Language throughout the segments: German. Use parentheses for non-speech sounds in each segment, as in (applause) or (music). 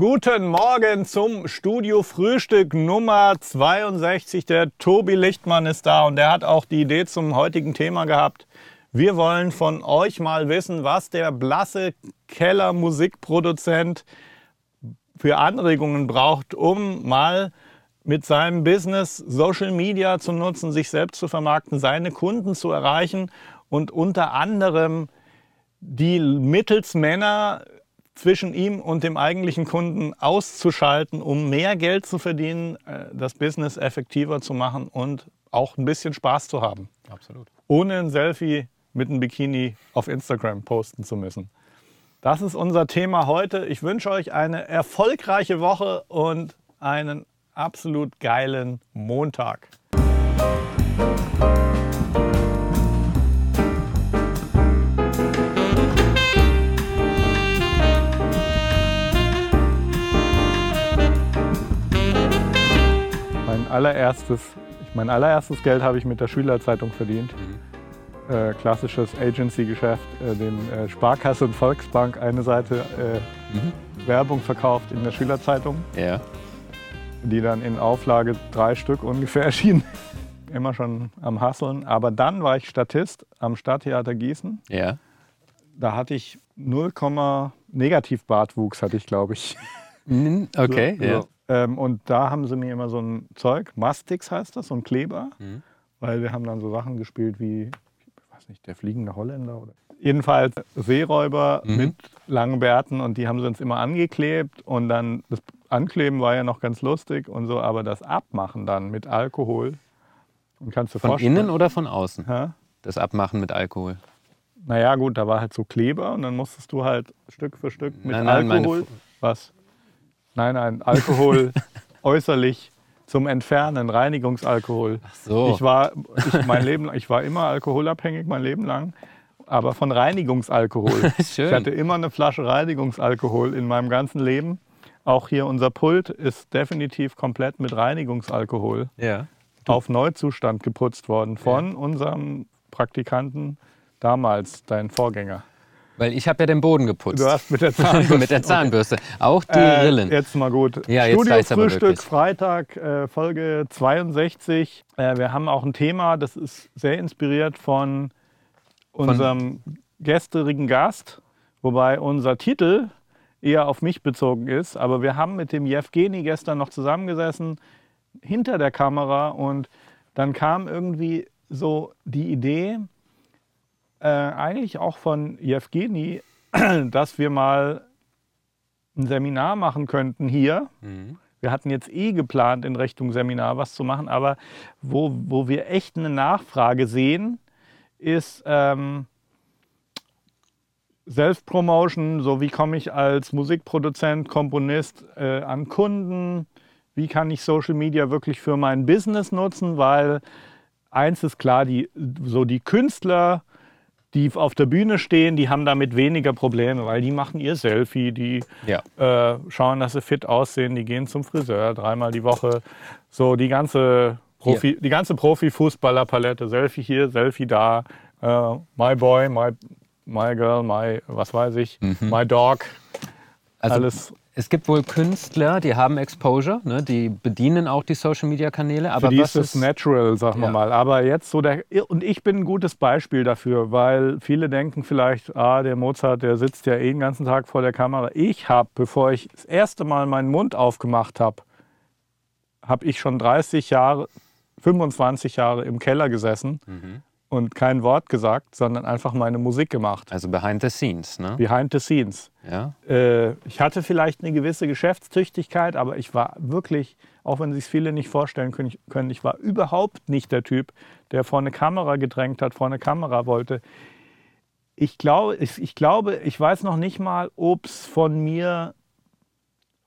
Guten Morgen zum Studio Frühstück Nummer 62. Der Tobi Lichtmann ist da und der hat auch die Idee zum heutigen Thema gehabt. Wir wollen von euch mal wissen, was der blasse Keller Musikproduzent für Anregungen braucht, um mal mit seinem Business Social Media zu nutzen, sich selbst zu vermarkten, seine Kunden zu erreichen und unter anderem die Mittelsmänner zwischen ihm und dem eigentlichen Kunden auszuschalten, um mehr Geld zu verdienen, äh, das Business effektiver zu machen und auch ein bisschen Spaß zu haben. Absolut. Ohne ein Selfie mit einem Bikini auf Instagram posten zu müssen. Das ist unser Thema heute. Ich wünsche euch eine erfolgreiche Woche und einen absolut geilen Montag. Mein allererstes, mein allererstes Geld habe ich mit der Schülerzeitung verdient. Mhm. Äh, klassisches Agency-Geschäft, äh, den äh, Sparkasse und Volksbank eine Seite äh, Mhm. Werbung verkauft in der Schülerzeitung, Ja. die dann in Auflage drei Stück ungefähr (laughs) erschienen. Immer schon am Hasseln. Aber dann war ich Statist am Stadttheater Gießen. Ja. Da hatte ich 0, Negativbartwuchs, hatte ich, glaube ich. Mhm, Okay. (laughs) So, ja. so. Ähm, und da haben sie mir immer so ein Zeug, Mastix heißt das, so ein Kleber, Mhm. weil wir haben dann so Sachen gespielt wie, ich weiß nicht, der fliegende Holländer oder. Jedenfalls Seeräuber Mhm. mit langen Bärten und die haben sie uns immer angeklebt und dann das Ankleben war ja noch ganz lustig und so, aber das Abmachen dann mit Alkohol und kannst du Von vorstellen. innen oder von außen? Hä? Das Abmachen mit Alkohol. Naja, gut, da war halt so Kleber und dann musstest du halt Stück für Stück mit Nein, nein, Alkohol. Was? Nein, nein, Alkohol (laughs) äußerlich zum Entfernen, Reinigungsalkohol. Ach so. Ich war, ich, mein Leben, ich war immer alkoholabhängig, mein Leben lang, aber von Reinigungsalkohol. (laughs) Schön. Ich hatte immer eine Flasche Reinigungsalkohol in meinem ganzen Leben. Auch hier unser Pult ist definitiv komplett mit Reinigungsalkohol Ja. auf Neuzustand geputzt worden von unserem Praktikanten damals, dein Vorgänger. Weil ich habe ja den Boden geputzt. Du hast mit der (laughs) Zahnbürste. mit der Zahnbürste. Auch die Äh, Rillen. Jetzt mal gut. Ja, jetzt Studio aber Frühstück, wirklich. Freitag, äh, Folge 62. Äh, wir haben auch ein Thema, das ist sehr inspiriert von unserem gestrigen Gast, wobei unser Titel eher auf mich bezogen ist. Aber wir haben mit dem Jevgeni gestern noch zusammengesessen hinter der Kamera und dann kam irgendwie so die Idee, äh, eigentlich auch von Jevgeni, (clears throat) dass wir mal ein Seminar machen könnten hier. Mhm. Wir hatten jetzt eh geplant, in Richtung Seminar was zu machen, aber wo, wo wir echt eine Nachfrage sehen, ist ähm, Self-Promotion, so wie komme ich als Musikproduzent, Komponist äh, an Kunden, wie kann ich Social Media wirklich für mein Business nutzen, weil eins ist klar, die, so die Künstler, die auf der Bühne stehen, die haben damit weniger Probleme, weil die machen ihr Selfie, die Ja. äh, schauen, dass sie fit aussehen, die gehen zum Friseur dreimal die Woche. So die ganze Profi, die ganze Profi-Fußballer-Palette, Selfie hier, Selfie da, äh, my boy, my, my girl, my, was weiß ich, my dog, Also alles. Es gibt wohl Künstler, die haben Exposure, ne? die bedienen auch die Social Media Kanäle. Aber Für die was ist es natural, sagen wir Ja. mal. Aber jetzt so der, und ich bin ein gutes Beispiel dafür, weil viele denken vielleicht, ah, der Mozart, der sitzt ja eh den ganzen Tag vor der Kamera. Ich habe, bevor ich das erste Mal meinen Mund aufgemacht habe, habe ich schon 30 Jahre, 25 Jahre im Keller gesessen Mhm. Und kein Wort gesagt, sondern einfach meine Musik gemacht. Also behind the scenes, ne? Behind the scenes. Ja. Äh, ich hatte vielleicht eine gewisse Geschäftstüchtigkeit, aber ich war wirklich, auch wenn sich viele nicht vorstellen können, ich, war überhaupt nicht der Typ, der vor eine Kamera gedrängt hat, vor eine Kamera wollte. Ich glaube, ich, ich glaube, ich weiß noch nicht mal, ob es von mir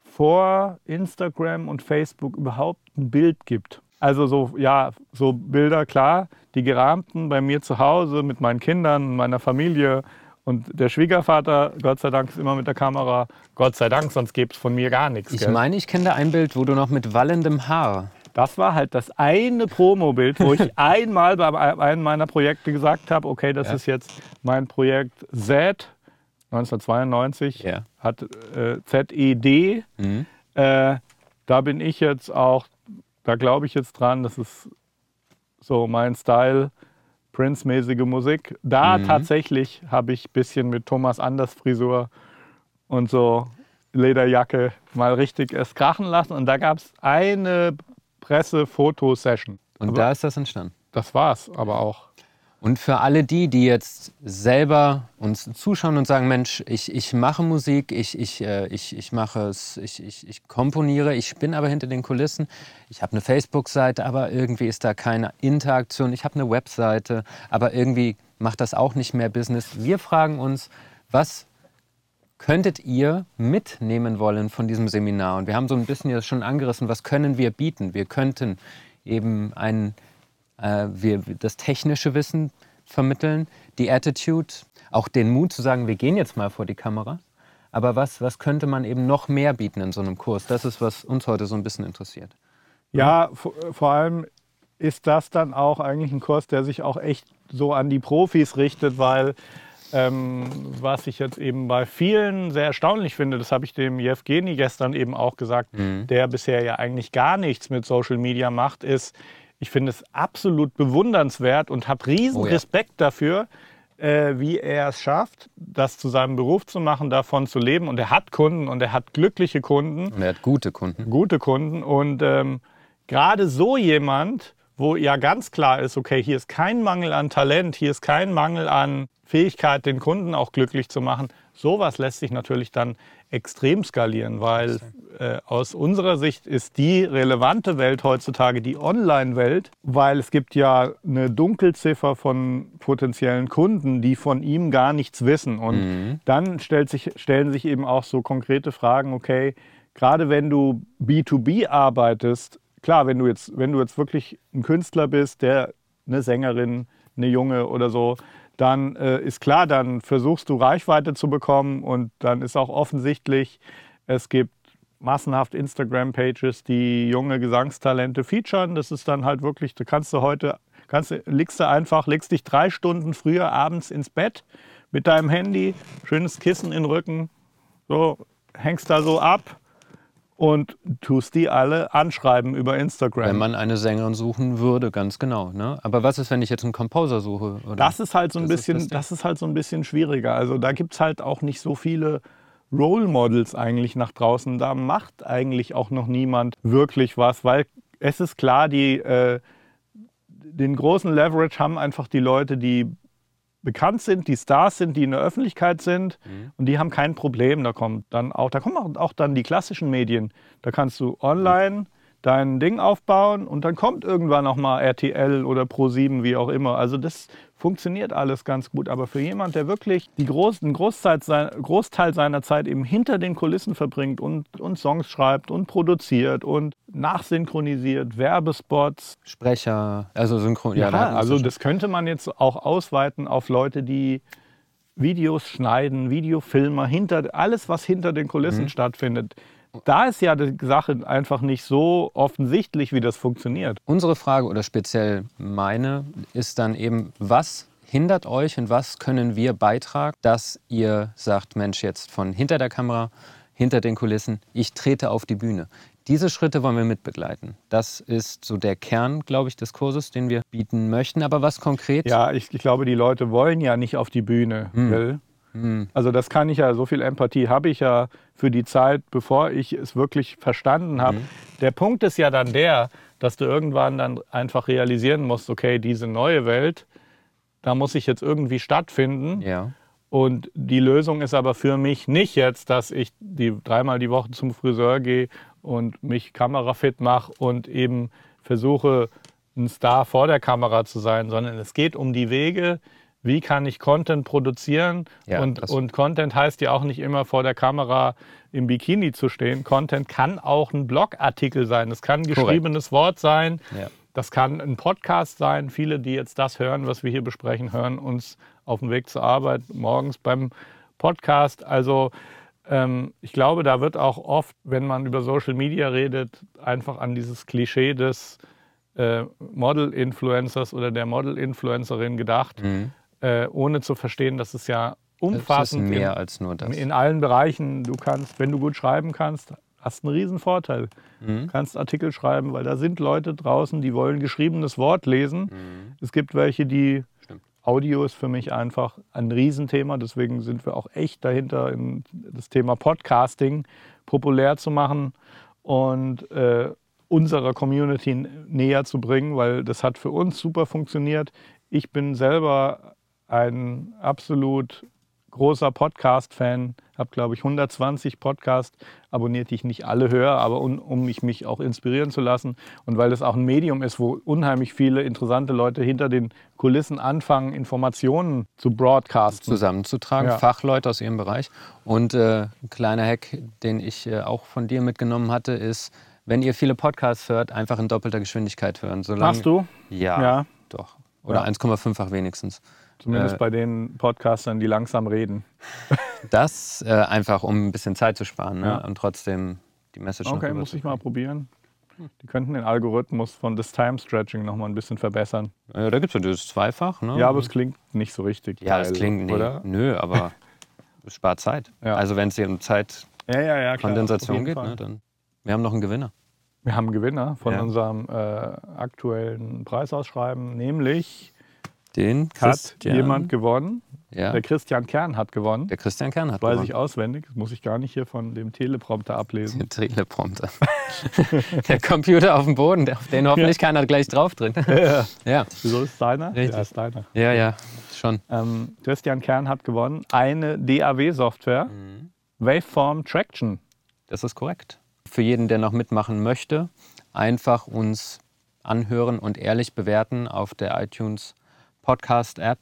vor Instagram und Facebook überhaupt ein Bild gibt. Also so, ja, so Bilder, klar, die gerahmten bei mir zu Hause mit meinen Kindern, meiner Familie und der Schwiegervater, Gott sei Dank, ist immer mit der Kamera. Gott sei Dank, sonst gäbe es von mir gar nichts. Ich gell? meine, ich kenne da ein Bild, wo du noch mit wallendem Haar. Das war halt das eine Promo-Bild, wo ich (laughs) einmal bei einem meiner Projekte gesagt habe, okay, das Ja. ist jetzt mein Projekt Z 1992, Ja. hat äh, ZED. Mhm. Äh, da bin ich jetzt auch, da glaube ich jetzt dran, das ist so mein Style, Prince-mäßige Musik. Da Mhm. tatsächlich habe ich ein bisschen mit Thomas Anders Frisur und so Lederjacke mal richtig es krachen lassen. Und da gab es eine Presse-Foto-Session. Und Aber da ist das entstanden. Das war's aber auch. Und für alle die, die jetzt selber uns zuschauen und sagen, Mensch, ich, ich mache Musik, ich, ich, äh, ich, ich mache es, ich, ich, ich komponiere, ich bin aber hinter den Kulissen, ich habe eine Facebook-Seite, aber irgendwie ist da keine Interaktion, ich habe eine Webseite, aber irgendwie macht das auch nicht mehr Business. Wir fragen uns, was könntet ihr mitnehmen wollen von diesem Seminar? Und wir haben so ein bisschen jetzt schon angerissen, was können wir bieten? Wir könnten eben ein, äh, wir, das technische Wissen vermitteln, die Attitude, auch den Mut zu sagen, wir gehen jetzt mal vor die Kamera. Aber was, was könnte man eben noch mehr bieten in so einem Kurs? Das ist, was uns heute so ein bisschen interessiert. Ja, vor, allem ist das dann auch eigentlich ein Kurs, der sich auch echt so an die Profis richtet, weil ähm, was ich jetzt eben bei vielen sehr erstaunlich finde, das habe ich dem Jewgeni gestern eben auch gesagt, der bisher ja eigentlich gar nichts mit Social Media macht, ist, ich finde es absolut bewundernswert und habe riesen Oh ja. Respekt dafür, äh, wie er es schafft, das zu seinem Beruf zu machen, davon zu leben. Und er hat Kunden und er hat glückliche Kunden Und er hat gute Kunden. gute Kunden. Und ähm, gerade so jemand, wo ja ganz klar ist, okay, hier ist kein Mangel an Talent, hier ist kein Mangel an Fähigkeit, den Kunden auch glücklich zu machen, sowas lässt sich natürlich dann extrem skalieren, weil äh, aus unserer Sicht ist die relevante Welt heutzutage die Online-Welt, weil es gibt ja eine Dunkelziffer von potenziellen Kunden, die von ihm gar nichts wissen. Und dann stellt sich, stellen sich eben auch so konkrete Fragen, okay, gerade wenn du B2B arbeitest, klar, wenn du jetzt, wenn du jetzt wirklich ein Künstler bist, der eine Sängerin, eine Junge oder so, dann äh, ist klar, dann versuchst du Reichweite zu bekommen und dann ist auch offensichtlich, es gibt massenhaft Instagram-Pages, die junge Gesangstalente featuren. Das ist dann halt wirklich, da kannst du heute, kannst du, legst du einfach, legst dich drei Stunden früher abends ins Bett mit deinem Handy, schönes Kissen in den Rücken, so hängst da so ab und tust die alle anschreiben über Instagram. Wenn man eine Sängerin suchen würde, ganz genau. Ne? Aber was ist, wenn ich jetzt einen Composer suche? Oder? Das ist halt so ein Das ist bisschen, das das, Ding. ist halt so ein bisschen schwieriger. Also da gibt es halt auch nicht so viele Role Models eigentlich nach draußen. Da macht eigentlich auch noch niemand wirklich was, weil es ist klar, die, äh, den großen Leverage haben einfach die Leute, die bekannt sind, die Stars sind, die in der Öffentlichkeit sind und die haben kein Problem. Da kommt dann auch, da kommen auch, auch dann die klassischen Medien. Da kannst du online dein Ding aufbauen und dann kommt irgendwann noch mal RTL oder Pro7, wie auch immer. Also das funktioniert alles ganz gut. Aber für jemand, der wirklich die groß, einen Großteil, sein, Großteil seiner Zeit eben hinter den Kulissen verbringt und, und Songs schreibt und produziert und nachsynchronisiert, Werbespots, Sprecher, also Synchron. ja, es also das könnte man jetzt auch ausweiten auf Leute, die Videos schneiden, Videofilmer, hinter, alles, was hinter den Mhm. Kulissen stattfindet. Da ist ja die Sache einfach nicht so offensichtlich, wie das funktioniert. Unsere Frage oder speziell meine ist dann eben, was hindert euch und was können wir beitragen, dass ihr sagt, Mensch, jetzt von hinter der Kamera, hinter den Kulissen, ich trete auf die Bühne. Diese Schritte wollen wir mitbegleiten. Das ist so der Kern, glaube ich, des Kurses, den wir bieten möchten. Aber was konkret? Ja, ich, ich glaube, die Leute wollen ja nicht auf die Bühne. Gell? Also das kann ich ja, so viel Empathie habe ich ja für die Zeit, bevor ich es wirklich verstanden habe. Der Punkt ist ja dann der, dass du irgendwann dann einfach realisieren musst, okay, diese neue Welt, da muss ich jetzt irgendwie stattfinden. Ja. Und die Lösung ist aber für mich nicht jetzt, dass ich die dreimal die Woche zum Friseur gehe und mich kamerafit mache und eben versuche, ein Star vor der Kamera zu sein, sondern es geht um die Wege, wie kann ich Content produzieren. Ja, und, und Content heißt ja auch nicht immer vor der Kamera im Bikini zu stehen. Content kann auch ein Blogartikel sein. Es kann ein geschriebenes Wort sein. Ja. Das kann ein Podcast sein. Viele, die jetzt das hören, was wir hier besprechen, hören uns auf dem Weg zur Arbeit morgens beim Podcast. Also ähm, ich glaube, da wird auch oft, wenn man über Social Media redet, einfach an dieses Klischee des äh, Model-Influencers oder der Model-Influencerin gedacht, äh, ohne zu verstehen, dass es ja umfassend mehr in, als nur das. in allen Bereichen. Du kannst, wenn du gut schreiben kannst, hast einen riesen Vorteil. Mhm. Du kannst Artikel schreiben, weil da sind Leute draußen, die wollen geschriebenes Wort lesen. Es gibt welche, die Mhm. Stimmt. Audio ist für mich einfach ein Riesenthema. Deswegen sind wir auch echt dahinter, in das Thema Podcasting populär zu machen und äh, unserer Community näher zu bringen, weil das hat für uns super funktioniert. Ich bin selber ein absolut großer Podcast-Fan, habe, glaube ich, 120 Podcasts abonniert, die ich nicht alle höre, aber un, um mich, mich auch inspirieren zu lassen. Und weil das auch ein Medium ist, wo unheimlich viele interessante Leute hinter den Kulissen anfangen, Informationen zu broadcasten. zusammenzutragen, Ja. Fachleute aus ihrem Bereich. Und äh, ein kleiner Hack, den ich äh, auch von dir mitgenommen hatte, ist, wenn ihr viele Podcasts hört, einfach in doppelter Geschwindigkeit hören. Solange, Machst du? Ja, Ja. doch. Oder Ja. 1,5-fach wenigstens. Zumindest Äh, bei den Podcastern, die langsam reden. (laughs) Das äh, einfach, um ein bisschen Zeit zu sparen ne? Ja. und trotzdem die Message noch Okay, muss ich mal probieren. Die könnten den Algorithmus von des Time Stretching noch mal ein bisschen verbessern. Äh, da gibt es ja das Zweifach. Ne? Ja, aber es klingt nicht so richtig. ja, es klingt, nee, oder? nö, aber (laughs) es spart Zeit. Ja. Also wenn es hier um Zeitkondensation Ja, ja, ja. Klar, geht, ne, dann wir haben noch einen Gewinner. Wir haben einen Gewinner von Ja. unserem äh, aktuellen Preisausschreiben, nämlich Den hat Christian, jemand gewonnen. ja, Der Christian Kern hat gewonnen. der Christian Kern hat Weiß gewonnen. ich auswendig, das muss ich gar nicht hier von dem Teleprompter ablesen. Der (laughs) Teleprompter. (laughs) der Computer auf dem Boden, auf den hoffentlich keiner gleich drauf drin. (laughs) ja. ja, Wieso ist deiner? Richtig. Ja, ist deiner. ja, ja, schon. Ähm, Christian Kern hat gewonnen eine DAW-Software, Mhm. Waveform Traction. Das ist korrekt. Für jeden, der noch mitmachen möchte, einfach uns anhören und ehrlich bewerten auf der iTunes Podcast App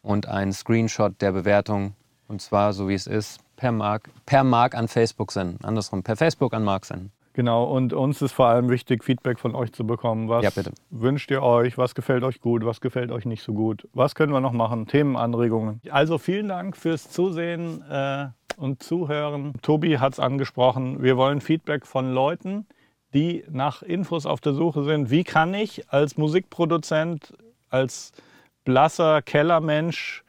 und einen Screenshot der Bewertung und zwar so wie es ist per Mark, per Mark an Facebook senden. Andersrum, per Facebook an Mark senden. Genau, und uns ist vor allem wichtig, Feedback von euch zu bekommen. Was Ja, wünscht ihr euch? Was gefällt euch gut? Was gefällt euch nicht so gut? Was können wir noch machen? Themenanregungen. Also vielen Dank fürs Zusehen äh, und Zuhören. Tobi hat es angesprochen. Wir wollen Feedback von Leuten, die nach Infos auf der Suche sind. Wie kann ich als Musikproduzent, als blasser Kellermensch,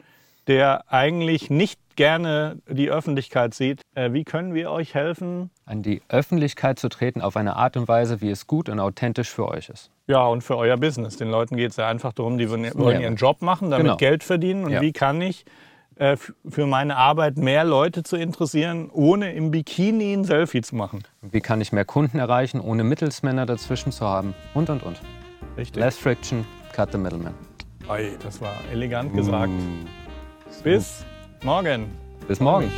der eigentlich nicht gerne die Öffentlichkeit sieht, äh, wie können wir euch helfen, An die Öffentlichkeit zu treten auf eine Art und Weise, wie es gut und authentisch für euch ist. Ja, und für euer Business. Den Leuten geht es ja einfach darum, die wollen ihren Job machen, damit Genau. Geld verdienen. Und Ja. wie kann ich äh, für meine Arbeit mehr Leute zu interessieren, ohne im Bikini ein Selfie zu machen? Wie kann ich mehr Kunden erreichen, ohne Mittelsmänner dazwischen zu haben? Und, und, und. Richtig. Less friction, cut the middleman. Oi, das war elegant gesagt. Bis morgen. Bis morgen.